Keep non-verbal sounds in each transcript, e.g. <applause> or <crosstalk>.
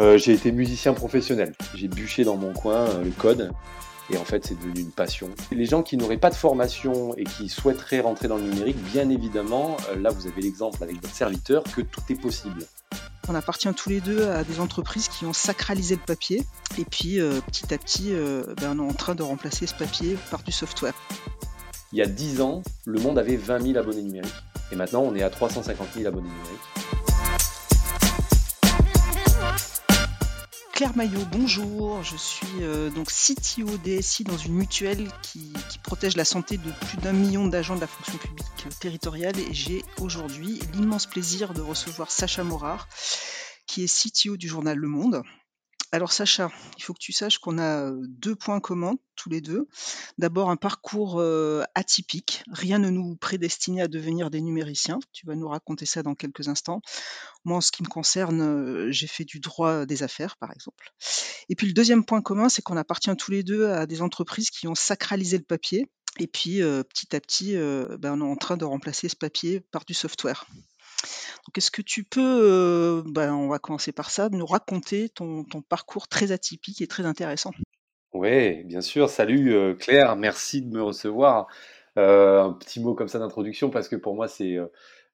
Euh, j'ai été musicien professionnel. J'ai bûché dans mon coin euh, le code. Et en fait, c'est devenu une passion. Les gens qui n'auraient pas de formation et qui souhaiteraient rentrer dans le numérique, bien évidemment, euh, là vous avez l'exemple avec votre serviteur, que tout est possible. On appartient tous les deux à des entreprises qui ont sacralisé le papier. Et puis petit à petit, ben, on est en train de remplacer ce papier par du software. Il y a 10 ans, le monde avait 20 000 abonnés numériques. Et maintenant, on est à 350 000 abonnés numériques. Claire Maillot, bonjour. Je suis euh, donc CTO DSI dans une mutuelle qui, protège la santé de plus d'un million d'agents de la fonction publique territoriale et j'ai aujourd'hui l'immense plaisir de recevoir Sacha Morard qui est CTO du journal Le Monde. Alors Sacha, il faut que tu saches qu'on a deux points communs tous les deux. D'abord un parcours atypique. Rien ne nous prédestinait à devenir des numériciens. Tu vas nous raconter ça dans quelques instants. Moi, en ce qui me concerne, j'ai fait du droit des affaires, par exemple. Et puis le deuxième point commun, c'est qu'on appartient tous les deux à des entreprises qui ont sacralisé le papier. Et puis petit à petit, ben, on est en train de remplacer ce papier par du software. Donc, est-ce que tu peux, ben, on va commencer par ça, nous raconter ton, parcours très atypique et très intéressant? Oui, bien sûr. Salut Claire, merci de me recevoir. un petit mot comme ça d'introduction parce que pour moi c'est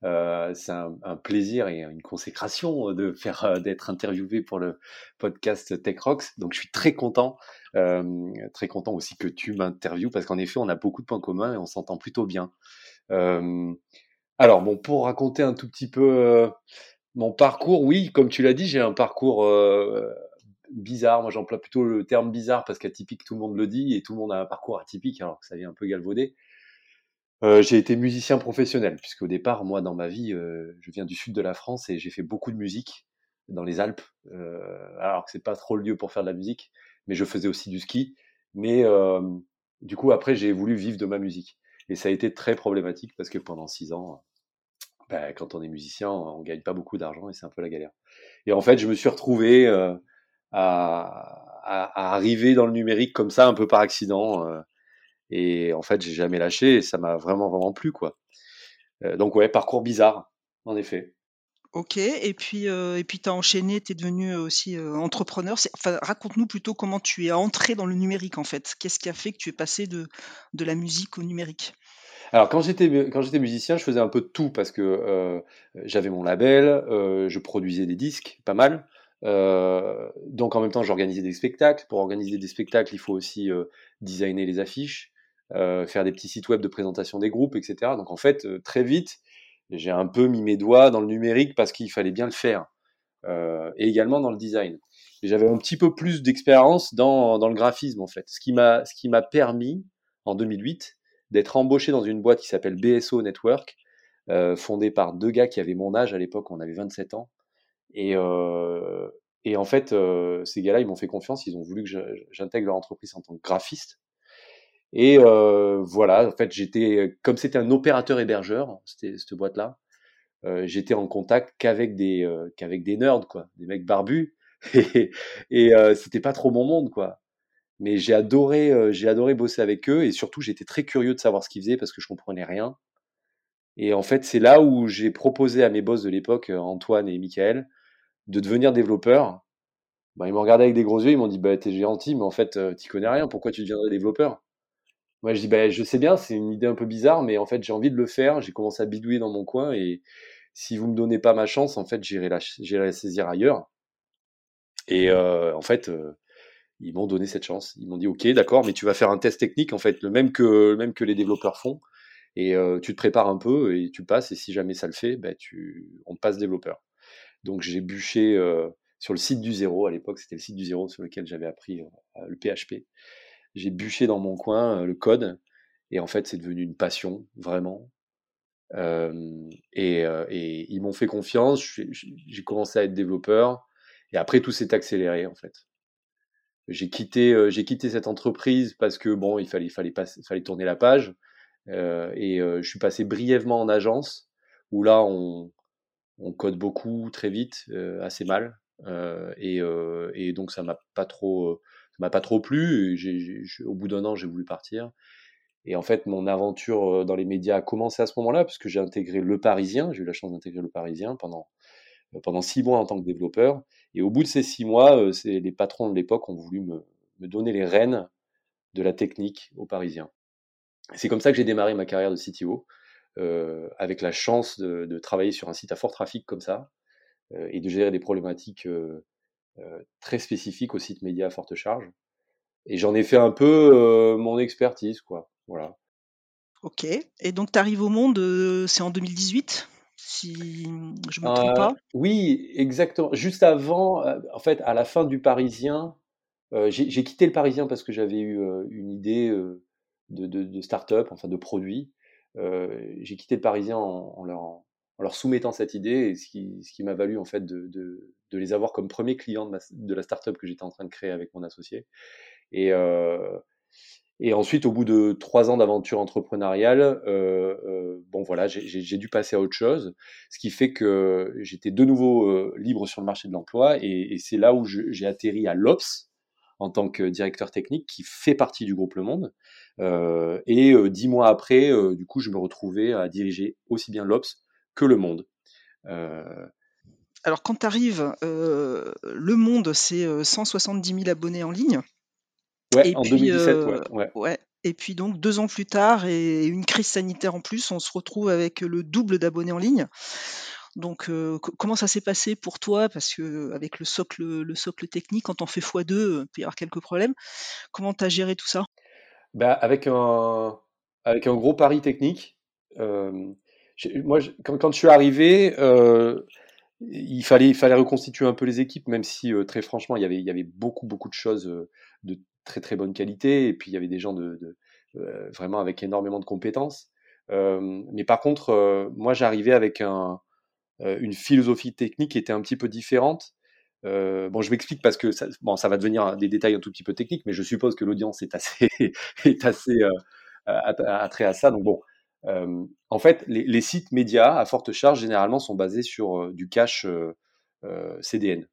un, plaisir et une consécration d'être interviewé pour le podcast Tech Rocks. Donc je suis très content, très content aussi que tu m'interviewes parce qu'en effet on a beaucoup de points communs et on s'entend plutôt bien. Alors bon, pour raconter un tout petit peu euh, mon parcours, oui, comme tu l'as dit, j'ai un parcours euh, bizarre. Moi, j'emploie plutôt le terme bizarre parce qu'atypique, tout le monde le dit et tout le monde a un parcours atypique, alors que ça vient un peu galvaudé. Euh, j'ai été musicien professionnel, puisque au départ, moi, dans ma vie, je viens du sud de la France et j'ai fait beaucoup de musique dans les Alpes. alors que c'est pas trop le lieu pour faire de la musique, mais je faisais aussi du ski. Mais du coup, après, j'ai voulu vivre de ma musique. Et ça a été très problématique parce que pendant six ans, ben, quand on est musicien, on gagne pas beaucoup d'argent et c'est un peu la galère. Et en fait, je me suis retrouvé euh, à, à, arriver dans le numérique comme ça, un peu par accident. Euh, et en fait, j'ai jamais lâché et ça m'a vraiment, vraiment plu, quoi. Euh, donc, ouais, parcours bizarre, en effet. Ok, et puis, puis tu as enchaîné, tu es devenu aussi entrepreneur. Enfin, raconte-nous plutôt comment tu es entré dans le numérique en fait. Qu'est-ce qui a fait que tu es passé de, de la musique au numérique? Alors quand j'étais musicien, je faisais un peu de tout parce que euh, j'avais mon label, euh, je produisais des disques, pas mal. Euh, donc en même temps, j'organisais des spectacles. Pour organiser des spectacles, il faut aussi designer les affiches, faire des petits sites web de présentation des groupes, etc. Donc en fait, très vite, j'ai un peu mis mes doigts dans le numérique parce qu'il fallait bien le faire, et également dans le design. J'avais un petit peu plus d'expérience dans, dans le graphisme en fait, ce qui m'a ce qui m'a permis en 2008 d'être embauché dans une boîte qui s'appelle BSO Network, euh, fondée par deux gars qui avaient mon âge à l'époque, on avait 27 ans. Et, euh, et en fait, euh, ces gars-là, ils m'ont fait confiance, ils ont voulu que j'intègre leur entreprise en tant que graphiste. Et voilà, en fait, j'étais, comme c'était un opérateur hébergeur, c'était cette boîte-là, j'étais en contact qu'avec des, qu'avec des nerds, quoi, des mecs barbus. <laughs> Et, c'était pas trop mon monde, quoi mais j'ai adoré, euh, j'ai adoré bosser avec eux et surtout j'étais très curieux de savoir ce qu'ils faisaient parce que je comprenais rien. Et en fait, c'est là où j'ai proposé à mes boss de l'époque, euh, Antoine et Michael, de devenir développeurs. Bah, ils m'ont regardé avec des gros yeux, ils m'ont dit bah t'es gentil, mais en fait euh, t'y connais rien, pourquoi tu deviendrais développeur? Moi je dis bah je sais bien, c'est une idée un peu bizarre, mais en fait j'ai envie de le faire. J'ai commencé à bidouiller dans mon coin et si vous me donnez pas ma chance, en fait j'irai la, la saisir ailleurs. Et en fait, ils m'ont donné cette chance. Ils m'ont dit ok, d'accord, mais tu vas faire un test technique en fait, le même que même que les développeurs font, et euh, tu te prépares un peu et tu passes. Et si jamais ça le fait, ben tu, on passe développeur. Donc j'ai bûché euh, sur le site du zéro à l'époque, c'était le site du zéro sur lequel j'avais appris euh, le PHP. J'ai bûché dans mon coin le code, et en fait c'est devenu une passion vraiment. et, et ils m'ont fait confiance. J'ai commencé à être développeur, et après tout s'est accéléré en fait j'ai quitté euh, cette entreprise parce que bon il fallait tourner la page euh, et euh, je suis passé brièvement en agence où là on code beaucoup très vite assez mal et, et donc ça m'a pas trop m'a pas trop plu j'ai, au bout d'un an j'ai voulu partir et en fait mon aventure dans les médias a commencé à ce moment-là puisque j'ai intégré le Parisien j'ai eu la chance d'intégrer le Parisien pendant pendant six mois en tant que développeur. Et au bout de ces six mois, c'est les patrons de l'époque ont voulu me, donner les rênes de la technique aux Parisiens. C'est comme ça que j'ai démarré ma carrière de CTO, avec la chance de, travailler sur un site à fort trafic comme ça, et de gérer des problématiques très spécifiques au site média à forte charge. Et j'en ai fait un peu mon expertise, quoi. Voilà. Ok. Et donc, tu arrives au monde, c'est en 2018 si je me trompe pas? Oui, exactement. Juste avant, en fait, à la fin du Parisien, j'ai quitté le Parisien parce que j'avais eu une idée de, de, start-up, enfin de produit. j'ai quitté le Parisien en, leur, en, leur, soumettant cette idée, ce qui, ce qui m'a valu en fait de, de, les avoir comme premier client de, de la start-up que j'étais en train de créer avec mon associé. Et, et ensuite, au bout de trois ans d'aventure entrepreneuriale, euh, euh, bon voilà, j'ai dû passer à autre chose, ce qui fait que j'étais de nouveau euh, libre sur le marché de l'emploi, et, et c'est là où j'ai atterri à l'Ops en tant que directeur technique, qui fait partie du groupe Le Monde. Euh, et euh, dix mois après, euh, du coup, je me retrouvais à diriger aussi bien l'Ops que Le Monde. Alors, quand tu arrives, Le Monde, c'est 170 000 abonnés en ligne. Ouais, en 2017, euh, ouais, Et puis donc deux ans plus tard et une crise sanitaire en plus, on se retrouve avec le double d'abonnés en ligne. Donc euh, comment ça s'est passé pour toi? Parce que avec le socle, le socle technique, quand on fait x2, il peut y avoir quelques problèmes. Comment tu as géré tout ça? Bah, avec, un, avec un gros pari technique. Euh, moi, quand, quand, je suis arrivé, il fallait, il fallait reconstituer un peu les équipes, même si très franchement, il y avait, il y avait beaucoup, beaucoup de choses de très très bonne qualité, et puis il y avait des gens de, euh, vraiment avec énormément de compétences. Euh, mais par contre, euh, moi j'arrivais avec un, une philosophie technique qui était un petit peu différente. bon, je m'explique parce que ça, bon, ça va devenir des détails un tout petit peu techniques, mais je suppose que l'audience est assez, <laughs> est assez attrait à ça. Donc bon, en fait, les, sites médias à forte charge généralement sont basés sur du cache CDN,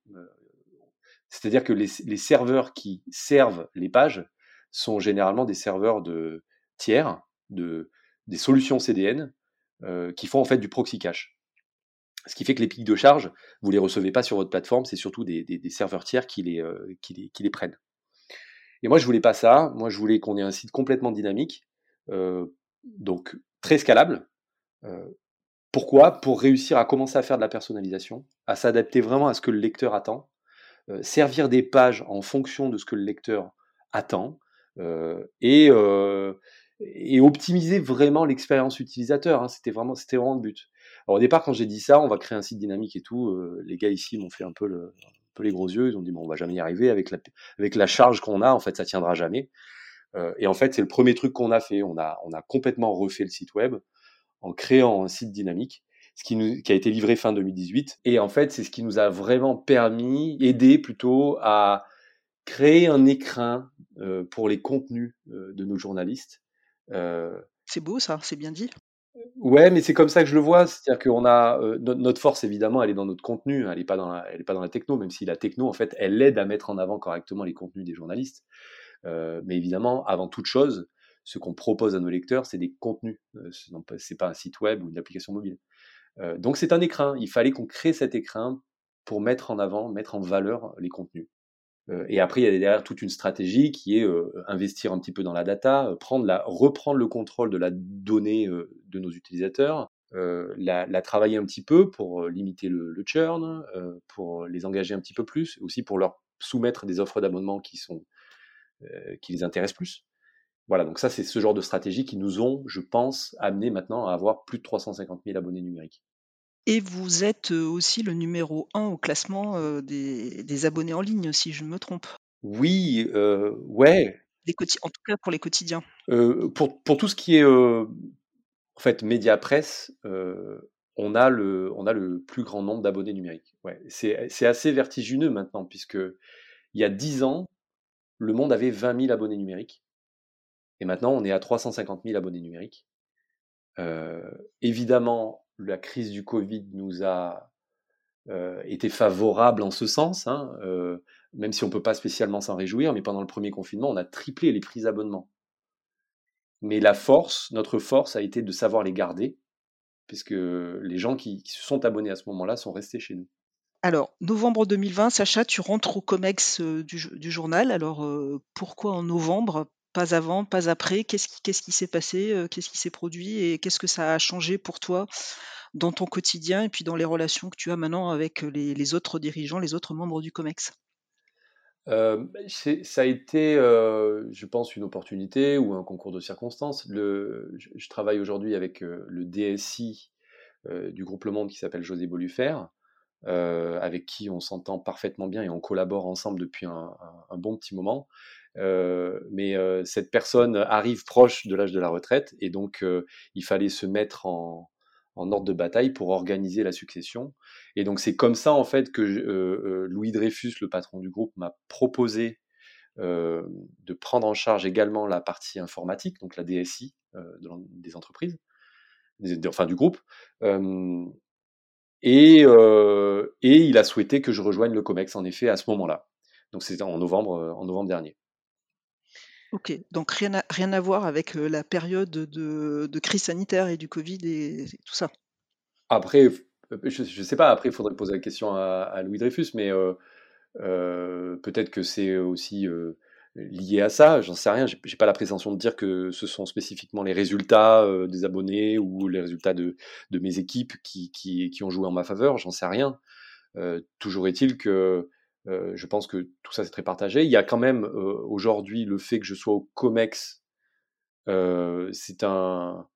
c'est-à-dire que les, serveurs qui servent les pages sont généralement des serveurs de tiers, de, des solutions CDN, euh, qui font en fait du proxy cache. Ce qui fait que les pics de charge, vous les recevez pas sur votre plateforme, c'est surtout des, serveurs tiers qui les, euh, prennent. Et moi, je voulais pas ça. Moi, je voulais qu'on ait un site complètement dynamique, euh, donc très scalable. pourquoi? Pour réussir à commencer à faire de la personnalisation, à s'adapter vraiment à ce que le lecteur attend, euh, servir des pages en fonction de ce que le lecteur attend euh, et, euh, optimiser vraiment l'expérience utilisateur. Hein. C'était vraiment, vraiment le but. Au départ, quand j'ai dit ça, on va créer un site dynamique et tout, les gars ici m'ont fait un peu, le, peu les gros yeux. Ils ont dit bon, on va jamais y arriver avec la, avec la charge qu'on a. En fait, ça tiendra jamais. Et en fait, c'est le premier truc qu'on a fait. On a, on a complètement refait le site web en créant un site dynamique ce qui, nous, qui a été livré fin 2018. Et en fait, c'est ce qui nous a vraiment permis, aidé plutôt à créer un écrin euh, pour les contenus euh, de nos journalistes. Euh, c'est beau ça, c'est bien dit. Ouais, mais c'est comme ça que je le vois. C'est-à-dire qu'on a notre force évidemment, elle est dans notre contenu. Elle n'est pas dans la, elle est pas dans la techno, même si la techno en fait, elle aide à mettre en avant correctement les contenus des journalistes. Mais évidemment, avant toute chose, ce qu'on propose à nos lecteurs, c'est des contenus. c'est pas un site web ou une application mobile. Euh, donc c'est un écrin. Il fallait qu'on crée cet écrin pour mettre en avant, mettre en valeur les contenus. Euh, et après, il y a derrière toute une stratégie qui est euh, investir un petit peu dans la data, reprendre le contrôle de la donnée de nos utilisateurs, la, travailler un petit peu pour limiter le churn, pour les engager un petit peu plus, aussi pour leur soumettre des offres d'abonnement qui sont qui les intéressent plus. Voilà, donc ça, c'est ce genre de stratégie qui nous ont, je pense, amené maintenant à avoir plus de 350 000 abonnés numériques. Et vous êtes euh, aussi le numéro 1 au classement euh, des, abonnés en ligne, si je ne me trompe. Oui, euh, ouais. en tout cas pour les quotidiens. pour, pour, tout ce qui est en fait média presse, on, a le, on a le plus grand nombre d'abonnés numériques. Ouais, c'est assez vertigineux maintenant, puisque il y a 10 ans, le monde avait 20 000 abonnés numériques. Et maintenant, on est à 350 000 abonnés numériques. Euh, évidemment, la crise du Covid nous a euh, été favorable en ce sens, hein, euh, même si on ne peut pas spécialement s'en réjouir, mais pendant le premier confinement, on a triplé les prix d'abonnement. Mais la force, notre force a été de savoir les garder, puisque les gens qui se sont abonnés à ce moment-là sont restés chez nous. Alors, novembre 2020, Sacha, tu rentres au COMEX du, journal. Alors, pourquoi en novembre? Pas avant, pas après? Qu'est-ce qui, s'est passé Qu'est-ce qui s'est produit? Et qu'est-ce que ça a changé pour toi dans ton quotidien et puis dans les relations que tu as maintenant avec les, autres dirigeants, les autres membres du COMEX? Ça a été, je pense, une opportunité ou un concours de circonstances. Le, je, travaille aujourd'hui avec le DSI du groupe Le Monde qui s'appelle José Bolufer, euh, avec qui on s'entend parfaitement bien et on collabore ensemble depuis un, bon petit moment. Euh, mais euh, cette personne arrive proche de l'âge de la retraite et donc il fallait se mettre en, ordre de bataille pour organiser la succession. Et donc c'est comme ça en fait que Louis Dreyfus, le patron du groupe, m'a proposé de prendre en charge également la partie informatique, donc la DSI des entreprises, enfin du groupe. Et, euh, et il a souhaité que je rejoigne le COMEX, en effet, à ce moment-là. Donc c'était en novembre, euh, en novembre dernier. Ok, donc rien à, rien à voir avec euh, la période de, de crise sanitaire et du Covid et, tout ça. Après, je ne sais pas, après il faudrait poser la question à, Louis Dreyfus, mais euh, peut-être que c'est aussi lié à ça, j'en sais rien, j'ai pas la prétention de dire que ce sont spécifiquement les résultats euh, des abonnés ou les résultats de, mes équipes qui, qui, qui, ont joué en ma faveur, j'en sais rien. Euh, toujours est-il que euh, je pense que tout ça c'est très partagé. Il y a quand même aujourd'hui le fait que je sois au COMEX, c'est un...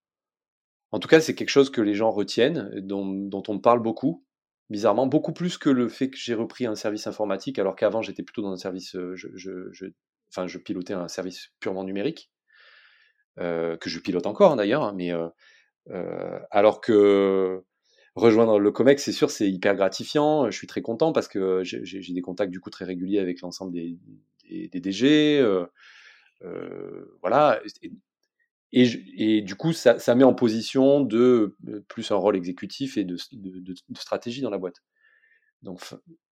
En tout cas, c'est quelque chose que les gens retiennent, dont, dont on parle beaucoup bizarrement, beaucoup plus que le fait que j'ai repris un service informatique, alors qu'avant j'étais plutôt dans un service, je, je, je, enfin, je pilotais un service purement numérique, euh, que je pilote encore hein, d'ailleurs, hein, mais euh, euh, alors que rejoindre le COMEX, c'est sûr, c'est hyper gratifiant. Je suis très content parce que j'ai des contacts du coup très réguliers avec l'ensemble des, DG, voilà. Et, du coup, ça, met en position de plus un rôle exécutif et de, de stratégie dans la boîte. Donc,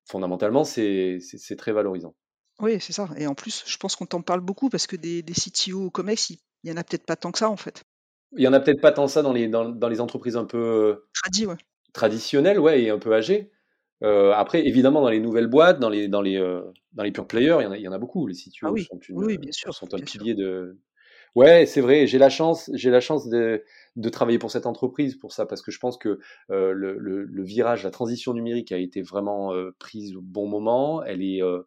fondamentalement, c'est très valorisant. Oui, c'est ça. Et en plus, je pense qu'on t'en parle beaucoup parce que des, des CTO au COMEX, il y en a peut-être pas tant que ça en fait. Il y en a peut-être pas tant ça dans les, dans, dans les entreprises un peu ouais. traditionnelles, ouais, et un peu âgées. Euh, après, évidemment, dans les nouvelles boîtes, dans les, dans les, euh, dans les pure players, il y, en a, il y en a beaucoup. Les CTO ah oui. sont, une, oui, bien sûr, sont un pilier de. Ouais, c'est vrai. J'ai la chance, j'ai la chance de, de, travailler pour cette entreprise pour ça, parce que je pense que euh, le, le, le, virage, la transition numérique a été vraiment euh, prise au bon moment. Elle est, euh,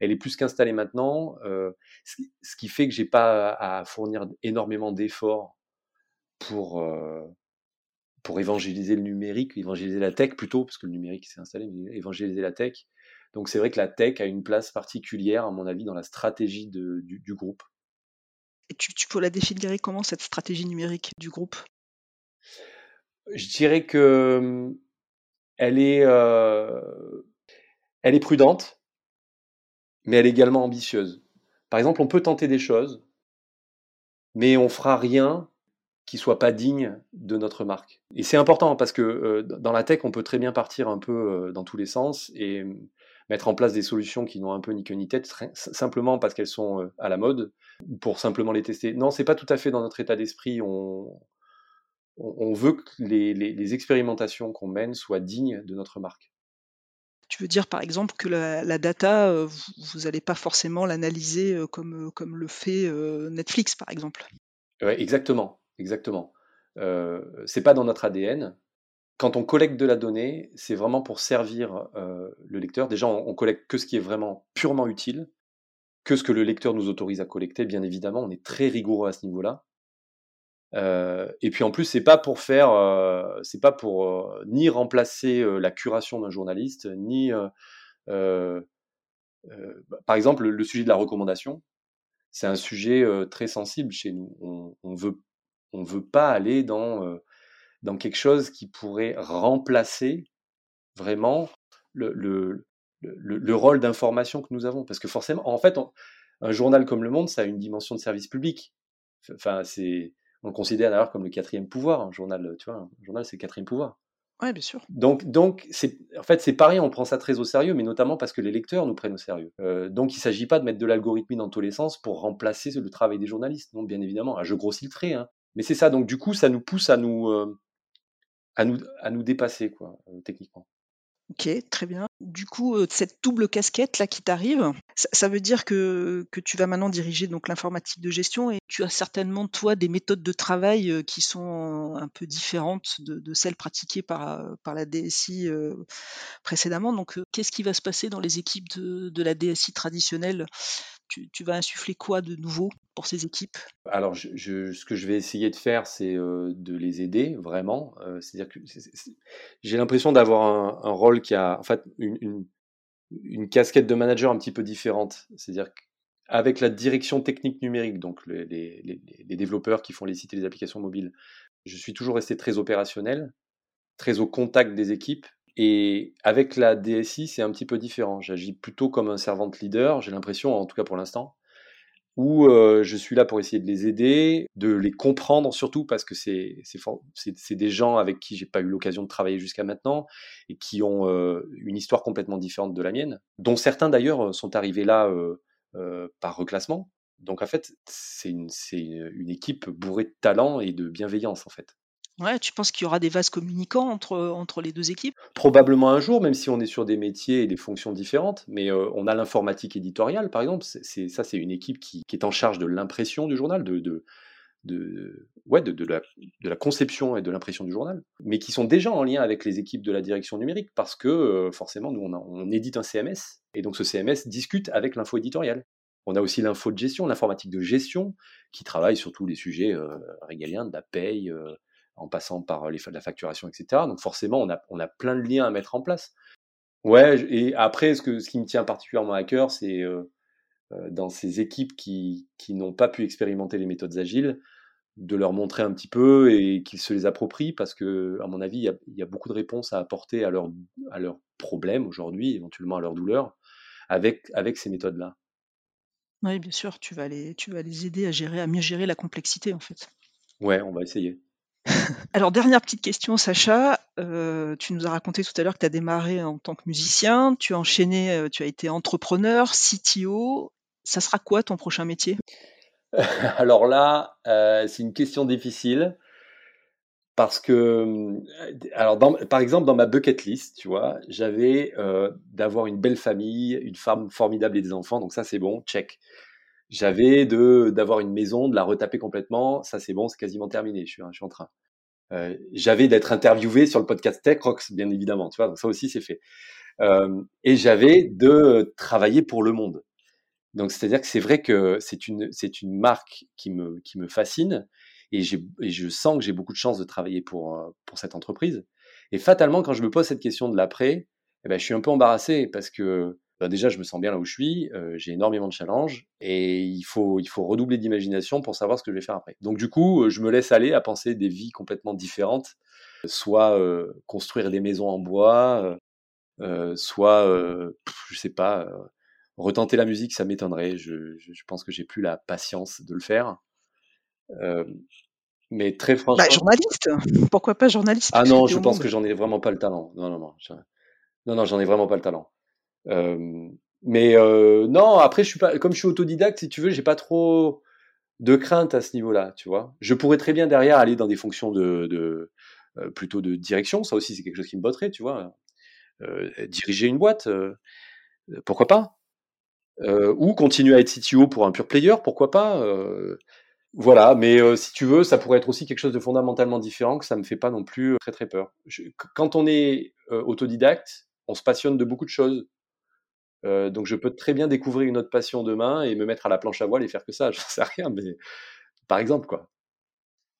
elle est plus qu'installée maintenant, euh, ce, qui fait que j'ai pas à fournir énormément d'efforts pour euh, pour évangéliser le numérique, évangéliser la tech plutôt, parce que le numérique s'est installé, mais évangéliser la tech. Donc c'est vrai que la tech a une place particulière, à mon avis, dans la stratégie de, du, groupe. Et tu, tu peux la définir comment cette stratégie numérique du groupe? Je dirais que elle est, euh, elle est prudente mais elle est également ambitieuse. Par exemple, on peut tenter des choses, mais on fera rien qui soit pas digne de notre marque. Et c'est important parce que euh, dans la tech, on peut très bien partir un peu euh, dans tous les sens et mettre en place des solutions qui n'ont un peu ni queue ni tête, simplement parce qu'elles sont euh, à la mode, ou pour simplement les tester. Non, c'est pas tout à fait dans notre état d'esprit. On, veut que les expérimentations qu'on mène soient dignes de notre marque. Tu veux dire par exemple que la, data, euh, vous n'allez pas forcément l'analyser euh, comme, euh, comme le fait Netflix par exemple? Ouais, Exactement, exactement. Euh, c'est pas dans notre ADN. Quand on collecte de la donnée, c'est vraiment pour servir le lecteur. Déjà, on, on, collecte que ce qui est vraiment purement utile, que ce que le lecteur nous autorise à collecter. Bien évidemment, on est très rigoureux à ce niveau-là. Euh, et puis en plus, c'est pas pour faire, euh, c'est pas pour euh, ni remplacer la curation d'un journaliste, ni, bah, par exemple, le, sujet de la recommandation, c'est un sujet très sensible chez nous. On, on veut, on veut pas aller dans dans quelque chose qui pourrait remplacer vraiment le, le, le rôle d'information que nous avons, parce que forcément, en fait, un journal comme Le Monde, ça a une dimension de service public. Enfin, c'est on le considère d'ailleurs comme le quatrième pouvoir. Un journal, tu vois, un journal, c'est le quatrième pouvoir. Oui, bien sûr. Donc, donc c'est, en fait, c'est pareil, on prend ça très au sérieux, mais notamment parce que les lecteurs nous prennent au sérieux. Euh, donc, il ne s'agit pas de mettre de l'algorithmie dans tous les sens pour remplacer le travail des journalistes. Non, bien évidemment, je grossis le trait, hein. mais c'est ça. Donc, du coup, ça nous pousse à nous, euh, à nous, à nous dépasser, quoi, euh, techniquement. Ok, très bien. du coup, cette double casquette là qui t'arrive, ça, veut dire que, tu vas maintenant diriger donc l'informatique de gestion et tu as certainement toi des méthodes de travail qui sont un peu différentes de, celles pratiquées par, par la DSI précédemment. Donc, qu'est-ce qui va se passer dans les équipes de, de la DSI traditionnelle tu, vas insuffler quoi de nouveau pour ces équipes? Alors, ce que je vais essayer de faire, c'est de les aider vraiment. C'est-à-dire que j'ai l'impression d'avoir un, rôle qui a en fait une, casquette de manager un petit peu différente. C'est-à-dire qu'avec la direction technique numérique, donc les, développeurs qui font les sites et les applications mobiles, je suis toujours resté très opérationnel, très au contact des équipes et avec la DSI, c'est un petit peu différent. J'agis plutôt comme un servant leader, j'ai l'impression, en tout cas pour l'instant, où euh, je suis là pour essayer de les aider, de les comprendre surtout, parce que c'est des gens avec qui j'ai pas eu l'occasion de travailler jusqu'à maintenant et qui ont euh, une histoire complètement différente de la mienne, dont certains d'ailleurs sont arrivés là euh, par reclassement. Donc en fait, c'est une, une équipe bourrée de talent et de bienveillance en fait. Ouais, tu penses qu'il y aura des vases communicants entre, entre les deux équipes? Probablement un jour, même si on est sur des métiers et des fonctions différentes. Mais on a l'informatique éditoriale, par exemple. C'est, ça, c'est une équipe qui, est en charge de l'impression du journal, de, de, ouais, de, de, la, conception et de l'impression du journal, mais qui sont déjà en lien avec les équipes de la direction numérique, parce que forcément, nous, on, édite un CMS, et donc ce CMS discute avec l'info éditoriale. On a aussi l'info de gestion, l'informatique de gestion, qui travaille sur tous les sujets régaliens, de la paye, en passant par les, la facturation, etc. Donc forcément, on a, on a plein de liens à mettre en place. Ouais, et après, ce, que, ce qui me tient particulièrement à cœur, c'est euh, euh, dans ces équipes qui, qui n'ont pas pu expérimenter les méthodes agiles, de leur montrer un petit peu et qu'ils se les approprient, parce que, à mon avis, il y a, y a, beaucoup de réponses à apporter à leurs à leurs problèmes aujourd'hui, éventuellement à leurs douleurs, avec, avec ces méthodes-là. Oui, bien sûr, tu vas, les, tu vas les aider à gérer, à mieux gérer la complexité, en fait. Ouais, on va essayer. Alors, dernière petite question, Sacha. Euh, tu nous as raconté tout à l'heure que tu as démarré en tant que musicien, tu as enchaîné, euh, tu as été entrepreneur, CTO. Ça sera quoi ton prochain métier? <laughs> Alors là, euh, c'est une question difficile parce que, alors par exemple, dans ma bucket list, tu vois, j'avais d'avoir une belle famille, une femme formidable et des enfants, donc ça c'est bon, check. J'avais de d'avoir une maison, de la retaper complètement. Ça, c'est bon, c'est quasiment terminé. Je suis, je suis en train. Euh, j'avais d'être interviewé sur le podcast Tech Rocks, bien évidemment. Tu vois, donc ça aussi, c'est fait. Euh, et j'avais de travailler pour le monde. Donc, c'est-à-dire que c'est vrai que c'est une c'est une marque qui me qui me fascine et, et je sens que j'ai beaucoup de chance de travailler pour euh, pour cette entreprise. Et fatalement, quand je me pose cette question de l'après, eh ben, je suis un peu embarrassé parce que bah, déjà, je me sens bien là où je suis, euh, j'ai énormément de challenges et il faut, il faut redoubler d'imagination pour savoir ce que je vais faire après. Donc, du coup, euh, je me laisse aller à penser des vies complètement différentes, soit euh, construire des maisons en bois, soit, je sais pas, retenter la musique, ça m'étonnerait. Je, je, pense que j'ai plus la patience de le faire. mais très bah, franchement. Bah, journaliste Pourquoi pas journaliste Ah non, je pense que j'en ai vraiment pas le talent. Non, non, non. Non, non, j'en ai vraiment pas le talent. Euh, mais euh, non, après, je suis pas, comme je suis autodidacte, si tu veux, j'ai pas trop de crainte à ce niveau-là, tu vois. Je pourrais très bien derrière aller dans des fonctions de, de euh, plutôt de direction, ça aussi c'est quelque chose qui me botterait, tu vois. Euh, diriger une boîte, pourquoi pas? Ou continuer à être CTO pour un pure player, pourquoi pas Voilà, mais si tu veux, ça pourrait être aussi quelque chose de fondamentalement différent, que ça me fait pas non plus très très peur. quand on est autodidacte, on se passionne de beaucoup de choses. Euh, donc je peux très bien découvrir une autre passion demain et me mettre à la planche à voile et faire que ça. <laughs> Je sais rien, mais par exemple quoi.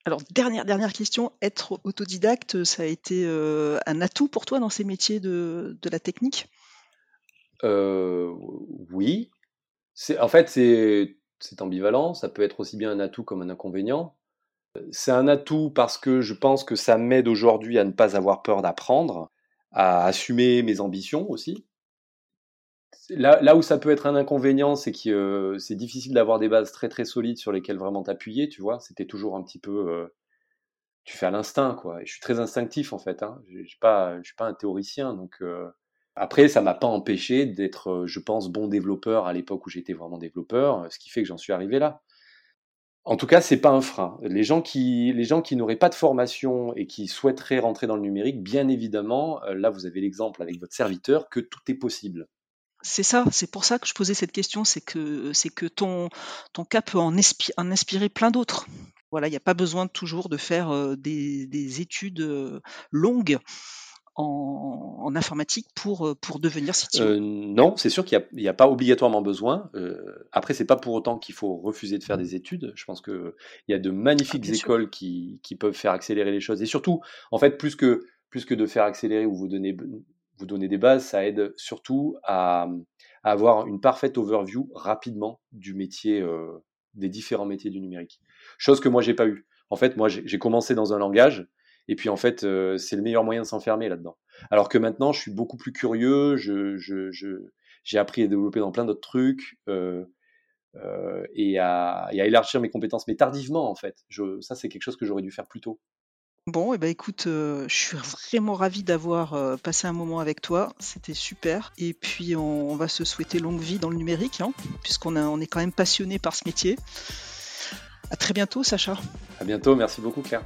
Alors dernière dernière question, être autodidacte, ça a été euh, un atout pour toi dans ces métiers de, de la technique? Euh, Oui. C'est en fait c'est c'est ambivalent. Ça peut être aussi bien un atout comme un inconvénient. C'est un atout parce que je pense que ça m'aide aujourd'hui à ne pas avoir peur d'apprendre, à assumer mes ambitions aussi. Là, où ça peut être un inconvénient, c'est que euh, c'est difficile d'avoir des bases très très solides sur lesquelles vraiment t'appuyer, tu vois. C'était toujours un petit peu, euh, tu fais à l'instinct, quoi. Et je suis très instinctif en fait. Hein. Je je suis pas un théoricien, donc euh, après, ça m'a pas empêché d'être, je pense, bon développeur à l'époque où j'étais vraiment développeur, ce qui fait que j'en suis arrivé là. En tout cas, c'est pas un frein. Les gens qui, les gens qui n'auraient pas de formation et qui souhaiteraient rentrer dans le numérique, bien évidemment, là vous avez l'exemple avec votre serviteur que tout est possible. C'est ça, c'est pour ça que je posais cette question, c'est que, c'est que ton, ton cas peut en, inspirer plein d'autres. Voilà, il n'y a pas besoin toujours de faire euh, des, études euh, longues en, informatique pour, euh, pour devenir CTO Non, c'est sûr qu'il n'y a, pas obligatoirement besoin. après, c'est pas pour autant qu'il faut refuser de faire des études. Je pense qu'il y a de magnifiques ah, écoles qui, qui, peuvent faire accélérer les choses. Et surtout, en fait, plus que, plus que de faire accélérer ou vous donner vous donner des bases, ça aide surtout à, avoir une parfaite overview rapidement du métier, euh, des différents métiers du numérique. Chose que moi j'ai pas eu. En fait, moi j'ai commencé dans un langage et puis en fait euh, c'est le meilleur moyen de s'enfermer là-dedans. Alors que maintenant je suis beaucoup plus curieux, j'ai appris à développer dans plein d'autres trucs. Euh, et, à, élargir mes compétences, mais tardivement en fait. Ça, c'est quelque chose que j'aurais dû faire plus tôt. Bon, et eh ben écoute, euh, je suis vraiment ravi d'avoir euh, passé un moment avec toi. C'était super. Et puis, on, va se souhaiter longue vie dans le numérique, hein, puisqu'on on est quand même passionné par ce métier. À très bientôt, Sacha. À bientôt. Merci beaucoup, Claire.